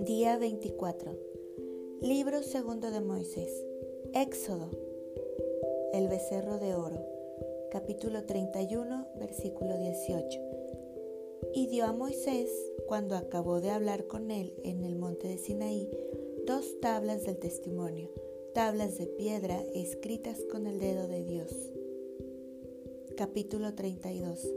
Día 24. Libro segundo de Moisés. Éxodo. El becerro de oro. Capítulo 31, versículo 18. Y dio a Moisés, cuando acabó de hablar con él en el monte de Sinaí, dos tablas del testimonio, tablas de piedra escritas con el dedo de Dios. Capítulo 32.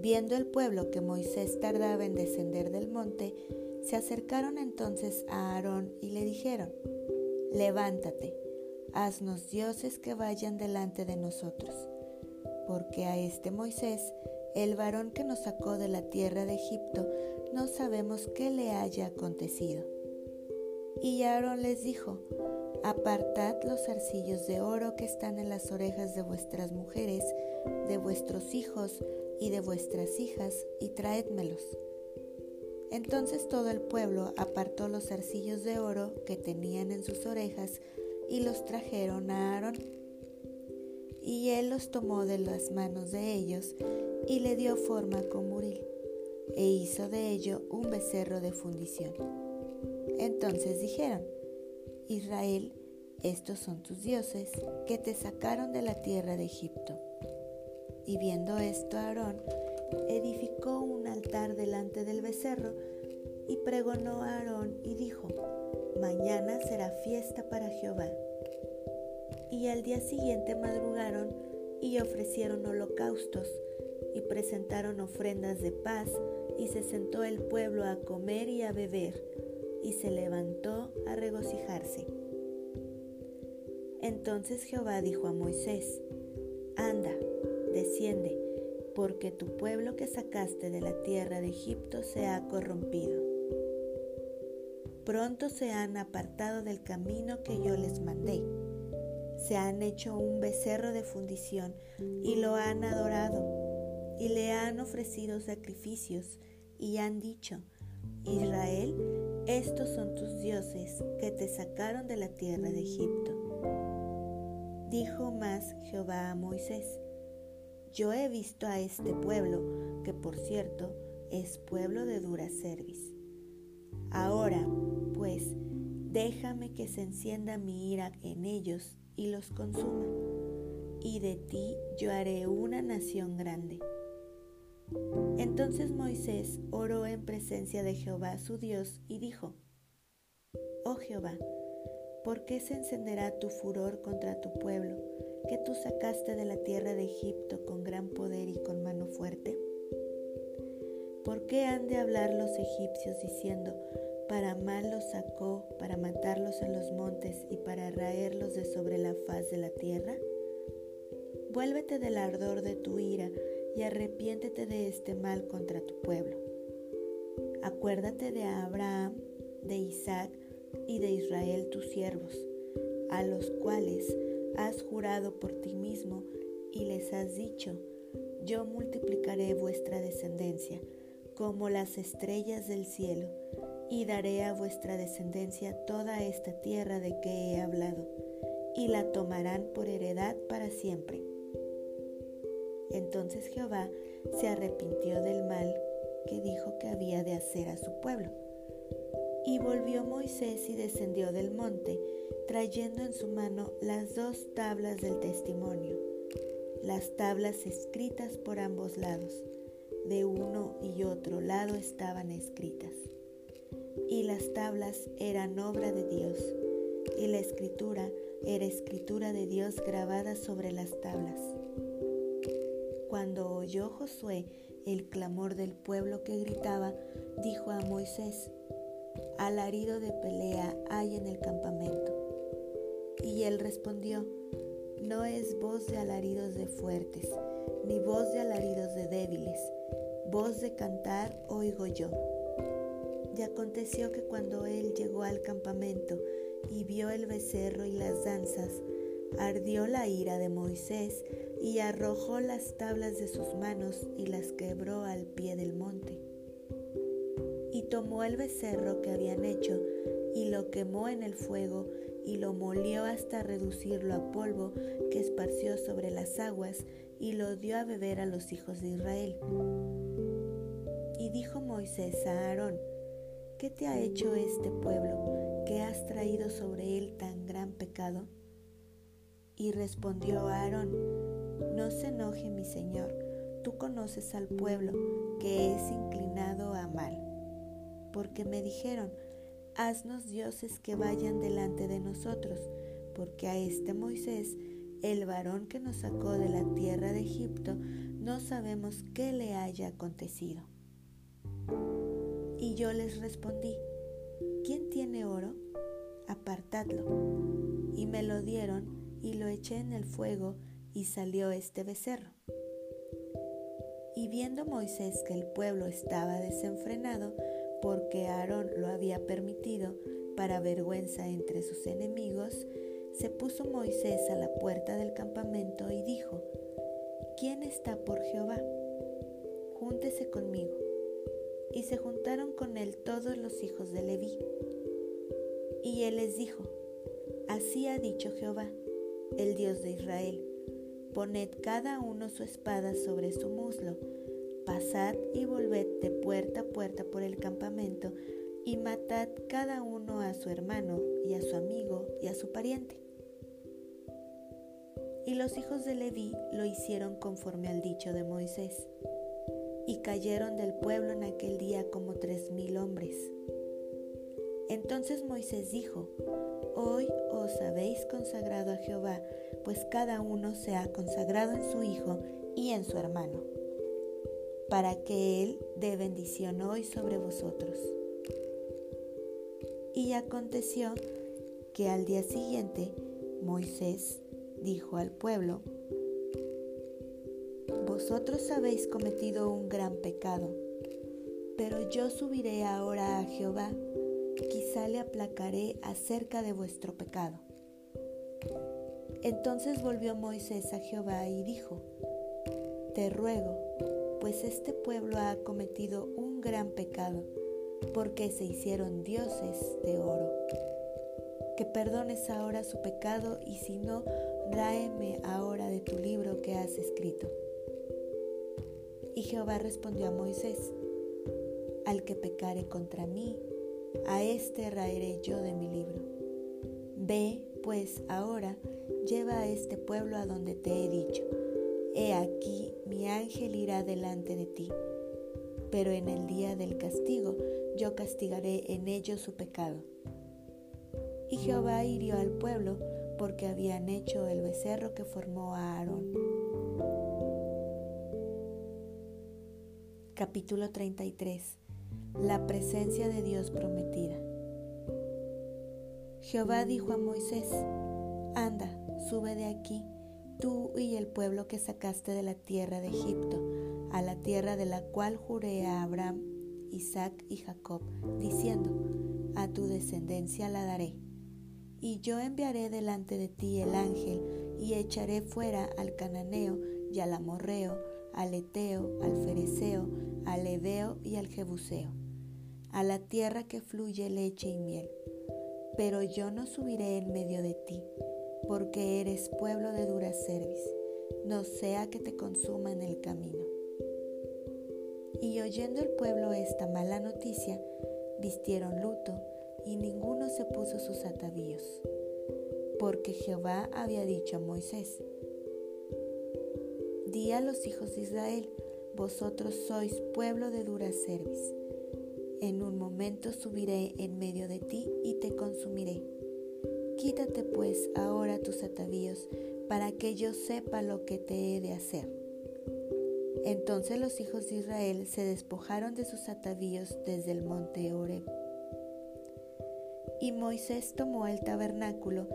Viendo el pueblo que Moisés tardaba en descender del monte, se acercaron entonces a Aarón y le dijeron, Levántate, haznos dioses que vayan delante de nosotros, porque a este Moisés, el varón que nos sacó de la tierra de Egipto, no sabemos qué le haya acontecido. Y Aarón les dijo, Apartad los zarcillos de oro que están en las orejas de vuestras mujeres, de vuestros hijos y de vuestras hijas, y traédmelos. Entonces todo el pueblo apartó los zarcillos de oro que tenían en sus orejas y los trajeron a Aarón. Y él los tomó de las manos de ellos y le dio forma con muril, e hizo de ello un becerro de fundición. Entonces dijeron, Israel, estos son tus dioses que te sacaron de la tierra de Egipto. Y viendo esto Aarón edificó un altar delante del becerro y pregonó a Aarón y dijo, Mañana será fiesta para Jehová. Y al día siguiente madrugaron y ofrecieron holocaustos y presentaron ofrendas de paz y se sentó el pueblo a comer y a beber y se levantó a regocijarse. Entonces Jehová dijo a Moisés, Anda, desciende, porque tu pueblo que sacaste de la tierra de Egipto se ha corrompido. Pronto se han apartado del camino que yo les mandé. Se han hecho un becerro de fundición y lo han adorado, y le han ofrecido sacrificios, y han dicho, Israel, estos son tus dioses que te sacaron de la tierra de Egipto. Dijo más Jehová a Moisés, yo he visto a este pueblo, que por cierto es pueblo de dura cerviz. Ahora, pues, déjame que se encienda mi ira en ellos y los consuma, y de ti yo haré una nación grande. Entonces Moisés oró en presencia de Jehová su Dios y dijo, Oh Jehová, ¿por qué se encenderá tu furor contra tu pueblo, que tú sacaste de la tierra de Egipto con gran poder y con mano fuerte? ¿Por qué han de hablar los egipcios diciendo, para mal los sacó, para matarlos en los montes y para raerlos de sobre la faz de la tierra? Vuélvete del ardor de tu ira y arrepiéntete de este mal contra tu pueblo. Acuérdate de Abraham, de Isaac y de Israel tus siervos, a los cuales has jurado por ti mismo y les has dicho, yo multiplicaré vuestra descendencia como las estrellas del cielo, y daré a vuestra descendencia toda esta tierra de que he hablado, y la tomarán por heredad para siempre entonces Jehová se arrepintió del mal que dijo que había de hacer a su pueblo. Y volvió Moisés y descendió del monte, trayendo en su mano las dos tablas del testimonio, las tablas escritas por ambos lados, de uno y otro lado estaban escritas. Y las tablas eran obra de Dios, y la escritura era escritura de Dios grabada sobre las tablas. Cuando oyó Josué el clamor del pueblo que gritaba, dijo a Moisés, alarido de pelea hay en el campamento. Y él respondió, no es voz de alaridos de fuertes, ni voz de alaridos de débiles, voz de cantar oigo yo. Y aconteció que cuando él llegó al campamento y vio el becerro y las danzas, ardió la ira de Moisés y arrojó las tablas de sus manos y las quebró al pie del monte. Tomó el becerro que habían hecho y lo quemó en el fuego y lo molió hasta reducirlo a polvo que esparció sobre las aguas y lo dio a beber a los hijos de Israel. Y dijo Moisés a Aarón, ¿qué te ha hecho este pueblo que has traído sobre él tan gran pecado? Y respondió Aarón, no se enoje mi señor, tú conoces al pueblo que es inclinado a mal, porque me dijeron, haznos dioses que vayan delante de nosotros, porque a este Moisés, el varón que nos sacó de la tierra de Egipto, no sabemos qué le haya acontecido. Y yo les respondí, ¿quién tiene oro? Apartadlo. Y me lo dieron y lo eché en el fuego y salió este becerro. Y viendo Moisés que el pueblo estaba desenfrenado, porque Aarón lo había permitido para vergüenza entre sus enemigos, se puso Moisés a la puerta del campamento y dijo, ¿quién está por Jehová? Júntese conmigo. Y se juntaron con él todos los hijos de Leví. Y él les dijo, Así ha dicho Jehová, el Dios de Israel, poned cada uno su espada sobre su muslo, pasad y volved de puerta a puerta por el campamento, y matad cada uno a su hermano y a su amigo y a su pariente. Y los hijos de Leví lo hicieron conforme al dicho de Moisés, y cayeron del pueblo en aquel día como tres mil hombres. Entonces Moisés dijo, Hoy os habéis consagrado a Jehová, pues cada uno se ha consagrado en su hijo y en su hermano, para que Él dé bendición hoy sobre vosotros. Y aconteció que al día siguiente Moisés dijo al pueblo, Vosotros habéis cometido un gran pecado, pero yo subiré ahora a Jehová quizá le aplacaré acerca de vuestro pecado. Entonces volvió Moisés a Jehová y dijo, Te ruego, pues este pueblo ha cometido un gran pecado, porque se hicieron dioses de oro. Que perdones ahora su pecado y si no, ráeme ahora de tu libro que has escrito. Y Jehová respondió a Moisés, Al que pecare contra mí, a este raeré yo de mi libro. Ve, pues, ahora, lleva a este pueblo a donde te he dicho. He aquí, mi ángel irá delante de ti. Pero en el día del castigo yo castigaré en ellos su pecado. Y Jehová hirió al pueblo porque habían hecho el becerro que formó a Aarón. Capítulo 33 la presencia de Dios prometida. Jehová dijo a Moisés, Anda, sube de aquí, tú y el pueblo que sacaste de la tierra de Egipto, a la tierra de la cual juré a Abraham, Isaac y Jacob, diciendo, A tu descendencia la daré. Y yo enviaré delante de ti el ángel, y echaré fuera al cananeo y al amorreo, al eteo, al fereceo, al ebeo y al jebuseo a la tierra que fluye leche y miel. Pero yo no subiré en medio de ti, porque eres pueblo de dura cerviz, no sea que te consuma en el camino. Y oyendo el pueblo esta mala noticia, vistieron luto y ninguno se puso sus atavíos, porque Jehová había dicho a Moisés, Di a los hijos de Israel, vosotros sois pueblo de dura cerviz en un momento subiré en medio de ti y te consumiré. Quítate pues ahora tus atavíos, para que yo sepa lo que te he de hacer. Entonces los hijos de Israel se despojaron de sus atavíos desde el monte Oreb. Y Moisés tomó el tabernáculo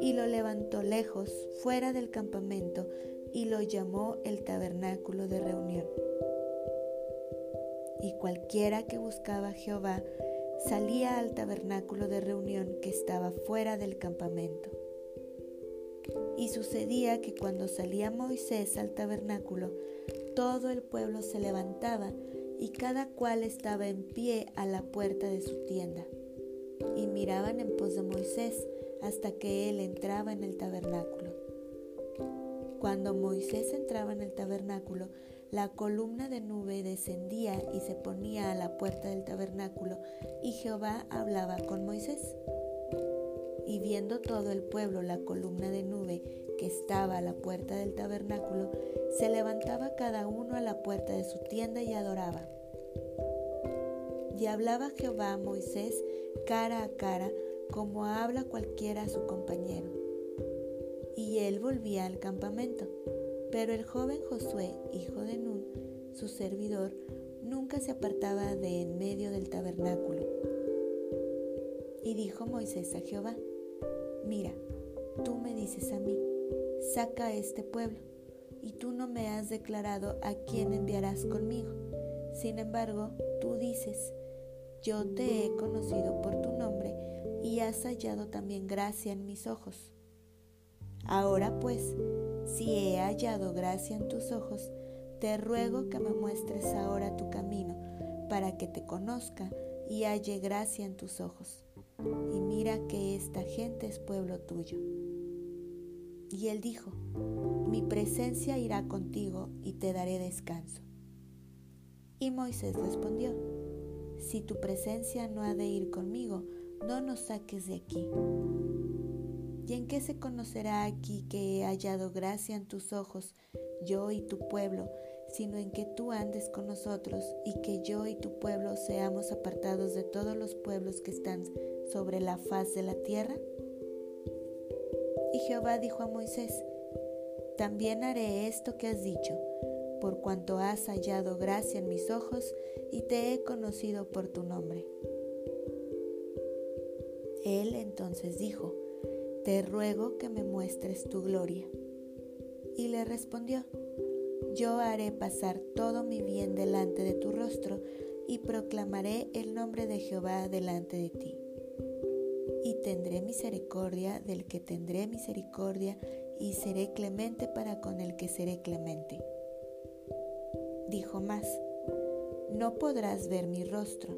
y lo levantó lejos, fuera del campamento, y lo llamó el tabernáculo de reunión y cualquiera que buscaba a Jehová salía al tabernáculo de reunión que estaba fuera del campamento. Y sucedía que cuando salía Moisés al tabernáculo, todo el pueblo se levantaba y cada cual estaba en pie a la puerta de su tienda. Y miraban en pos de Moisés, hasta que él entraba en el tabernáculo. Cuando Moisés entraba en el tabernáculo, la columna de nube descendía y se ponía a la puerta del tabernáculo, y Jehová hablaba con Moisés. Y viendo todo el pueblo la columna de nube que estaba a la puerta del tabernáculo, se levantaba cada uno a la puerta de su tienda y adoraba. Y hablaba Jehová a Moisés cara a cara, como habla cualquiera a su compañero. Y él volvía al campamento. Pero el joven Josué, hijo de Nun, su servidor, nunca se apartaba de en medio del tabernáculo. Y dijo Moisés a Jehová, mira, tú me dices a mí, saca a este pueblo, y tú no me has declarado a quién enviarás conmigo. Sin embargo, tú dices, yo te he conocido por tu nombre y has hallado también gracia en mis ojos. Ahora pues, si he hallado gracia en tus ojos, te ruego que me muestres ahora tu camino para que te conozca y halle gracia en tus ojos. Y mira que esta gente es pueblo tuyo. Y él dijo, mi presencia irá contigo y te daré descanso. Y Moisés respondió, si tu presencia no ha de ir conmigo, no nos saques de aquí. ¿Y en qué se conocerá aquí que he hallado gracia en tus ojos, yo y tu pueblo, sino en que tú andes con nosotros y que yo y tu pueblo seamos apartados de todos los pueblos que están sobre la faz de la tierra? Y Jehová dijo a Moisés, también haré esto que has dicho por cuanto has hallado gracia en mis ojos y te he conocido por tu nombre. Él entonces dijo, Te ruego que me muestres tu gloria. Y le respondió, Yo haré pasar todo mi bien delante de tu rostro y proclamaré el nombre de Jehová delante de ti. Y tendré misericordia del que tendré misericordia y seré clemente para con el que seré clemente dijo más, no podrás ver mi rostro,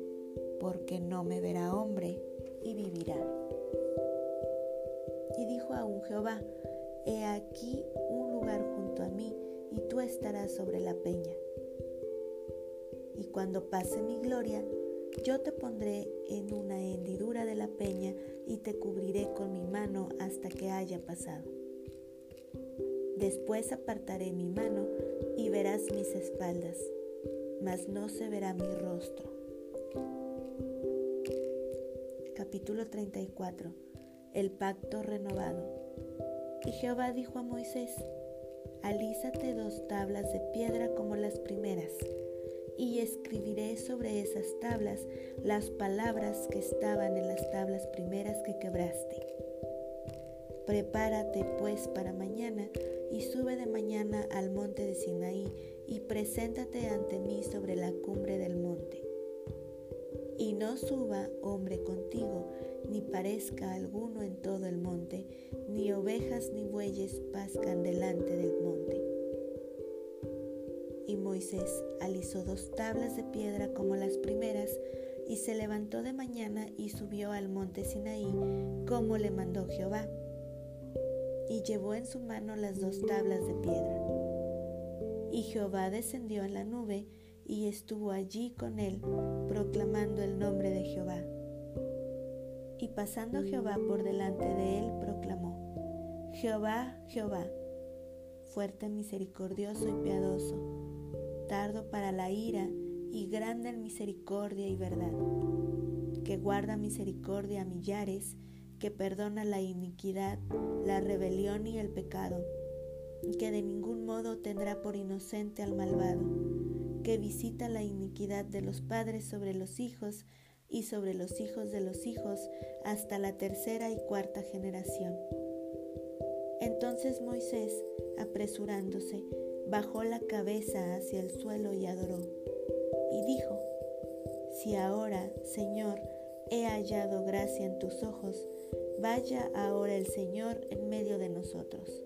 porque no me verá hombre y vivirá. Jehová, he aquí un lugar junto a mí, y tú estarás sobre la peña. Y cuando pase mi gloria, yo te pondré en una hendidura de la peña y te cubriré con mi mano hasta que haya pasado. Después apartaré mi mano y verás mis espaldas, mas no se verá mi rostro. Capítulo 34 El pacto renovado. Y Jehová dijo a Moisés, Alízate dos tablas de piedra como las primeras, y escribiré sobre esas tablas las palabras que estaban en las tablas primeras que quebraste. Prepárate pues para mañana y sube de mañana al monte de Sinaí y preséntate ante mí sobre la cumbre del monte. Y no suba hombre contigo, ni parezca alguno en todo el monte, ni ovejas ni bueyes pascan delante del monte. Y Moisés alisó dos tablas de piedra como las primeras, y se levantó de mañana y subió al monte Sinaí, como le mandó Jehová y llevó en su mano las dos tablas de piedra. Y Jehová descendió en la nube y estuvo allí con él, proclamando el nombre de Jehová. Y pasando Jehová por delante de él, proclamó, Jehová, Jehová, fuerte, misericordioso y piadoso, tardo para la ira y grande en misericordia y verdad, que guarda misericordia a millares que perdona la iniquidad, la rebelión y el pecado, que de ningún modo tendrá por inocente al malvado, que visita la iniquidad de los padres sobre los hijos y sobre los hijos de los hijos hasta la tercera y cuarta generación. Entonces Moisés, apresurándose, bajó la cabeza hacia el suelo y adoró, y dijo, Si ahora, Señor, he hallado gracia en tus ojos, Vaya ahora el Señor en medio de nosotros,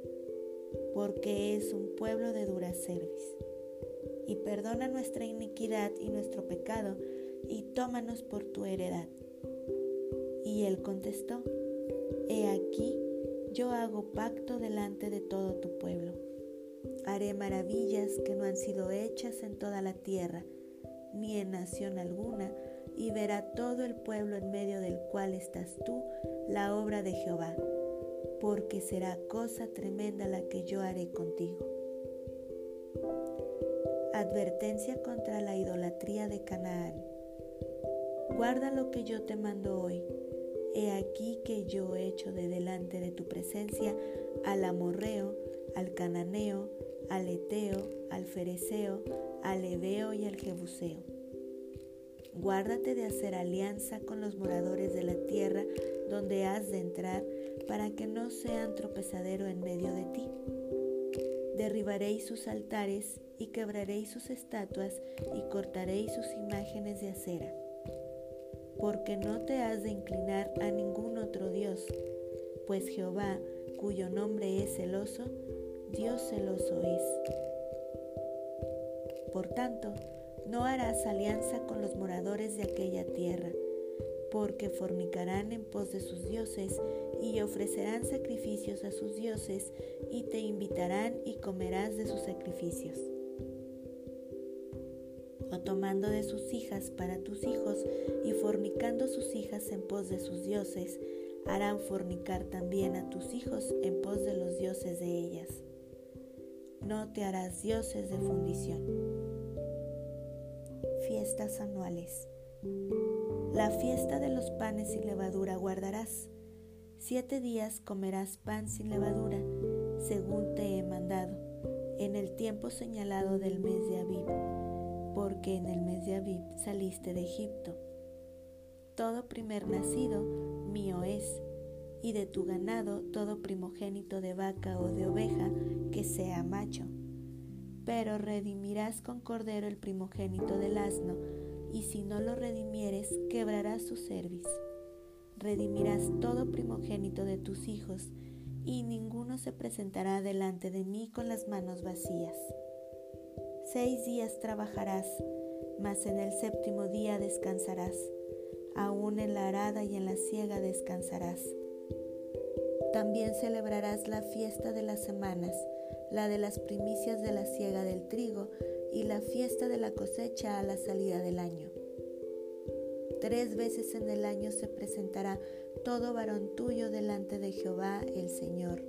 porque es un pueblo de dura cerviz. Y perdona nuestra iniquidad y nuestro pecado, y tómanos por tu heredad. Y él contestó, He aquí, yo hago pacto delante de todo tu pueblo. Haré maravillas que no han sido hechas en toda la tierra, ni en nación alguna, y verá todo el pueblo en medio del cual estás tú la obra de Jehová, porque será cosa tremenda la que yo haré contigo. Advertencia contra la idolatría de Canaán. Guarda lo que yo te mando hoy. He aquí que yo he hecho de delante de tu presencia al amorreo, al cananeo, al eteo, al fereceo, al ebeo y al jebuseo. Guárdate de hacer alianza con los moradores de la tierra donde has de entrar para que no sean tropezadero en medio de ti. Derribaréis sus altares y quebraréis sus estatuas y cortaréis sus imágenes de acera. Porque no te has de inclinar a ningún otro Dios, pues Jehová, cuyo nombre es celoso, Dios celoso es. Por tanto, no harás alianza con los moradores de aquella tierra, porque fornicarán en pos de sus dioses y ofrecerán sacrificios a sus dioses y te invitarán y comerás de sus sacrificios. O tomando de sus hijas para tus hijos y fornicando sus hijas en pos de sus dioses, harán fornicar también a tus hijos en pos de los dioses de ellas. No te harás dioses de fundición. Fiestas anuales. La fiesta de los panes sin levadura guardarás. Siete días comerás pan sin levadura, según te he mandado, en el tiempo señalado del mes de Abib, porque en el mes de Abib saliste de Egipto. Todo primer nacido mío es, y de tu ganado todo primogénito de vaca o de oveja que sea macho. Pero redimirás con cordero el primogénito del asno, y si no lo redimieres, quebrarás su cerviz. Redimirás todo primogénito de tus hijos, y ninguno se presentará delante de mí con las manos vacías. Seis días trabajarás, mas en el séptimo día descansarás, aún en la arada y en la siega descansarás. También celebrarás la fiesta de las semanas, la de las primicias de la siega del trigo, y la fiesta de la cosecha a la salida del año. Tres veces en el año se presentará todo varón tuyo delante de Jehová el Señor,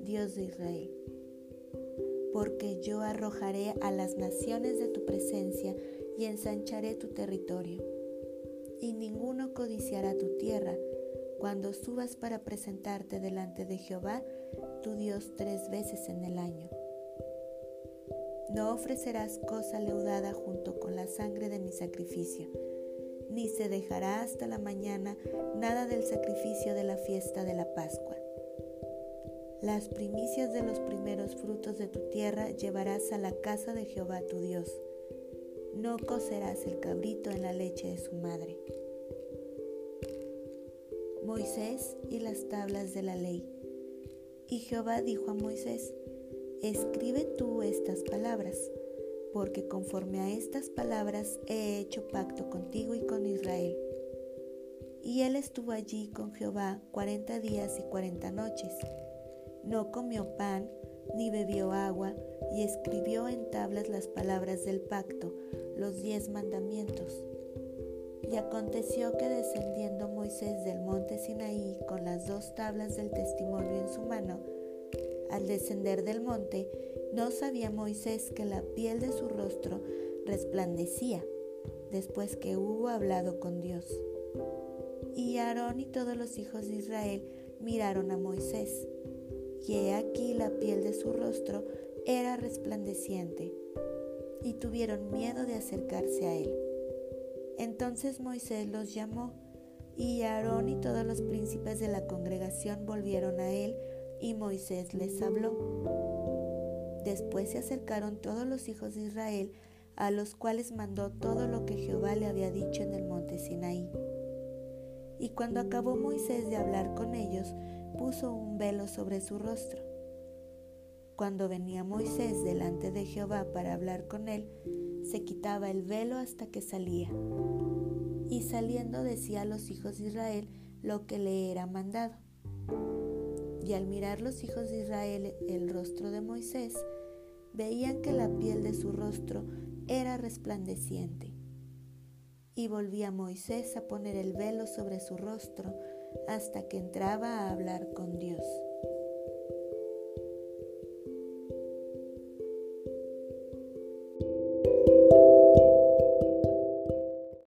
Dios de Israel. Porque yo arrojaré a las naciones de tu presencia y ensancharé tu territorio. Y ninguno codiciará tu tierra cuando subas para presentarte delante de Jehová, tu Dios, tres veces en el año no ofrecerás cosa leudada junto con la sangre de mi sacrificio, ni se dejará hasta la mañana nada del sacrificio de la fiesta de la Pascua. Las primicias de los primeros frutos de tu tierra llevarás a la casa de Jehová tu Dios. No cocerás el cabrito en la leche de su madre. Moisés y las tablas de la ley. Y Jehová dijo a Moisés, Escribe tú estas palabras, porque conforme a estas palabras he hecho pacto contigo y con Israel. Y él estuvo allí con Jehová cuarenta días y cuarenta noches. No comió pan, ni bebió agua, y escribió en tablas las palabras del pacto, los diez mandamientos. Y aconteció que descendiendo Moisés del monte Sinaí con las dos tablas del testimonio en su mano, al descender del monte, no sabía Moisés que la piel de su rostro resplandecía después que hubo hablado con Dios. Y Aarón y todos los hijos de Israel miraron a Moisés, y he aquí la piel de su rostro era resplandeciente, y tuvieron miedo de acercarse a él. Entonces Moisés los llamó, y Aarón y todos los príncipes de la congregación volvieron a él y Moisés les habló. Después se acercaron todos los hijos de Israel, a los cuales mandó todo lo que Jehová le había dicho en el monte Sinaí. Y cuando acabó Moisés de hablar con ellos, puso un velo sobre su rostro. Cuando venía Moisés delante de Jehová para hablar con él, se quitaba el velo hasta que salía. Y saliendo decía a los hijos de Israel lo que le era mandado. Y al mirar los hijos de Israel el rostro de Moisés, veían que la piel de su rostro era resplandeciente. Y volvía Moisés a poner el velo sobre su rostro hasta que entraba a hablar con Dios.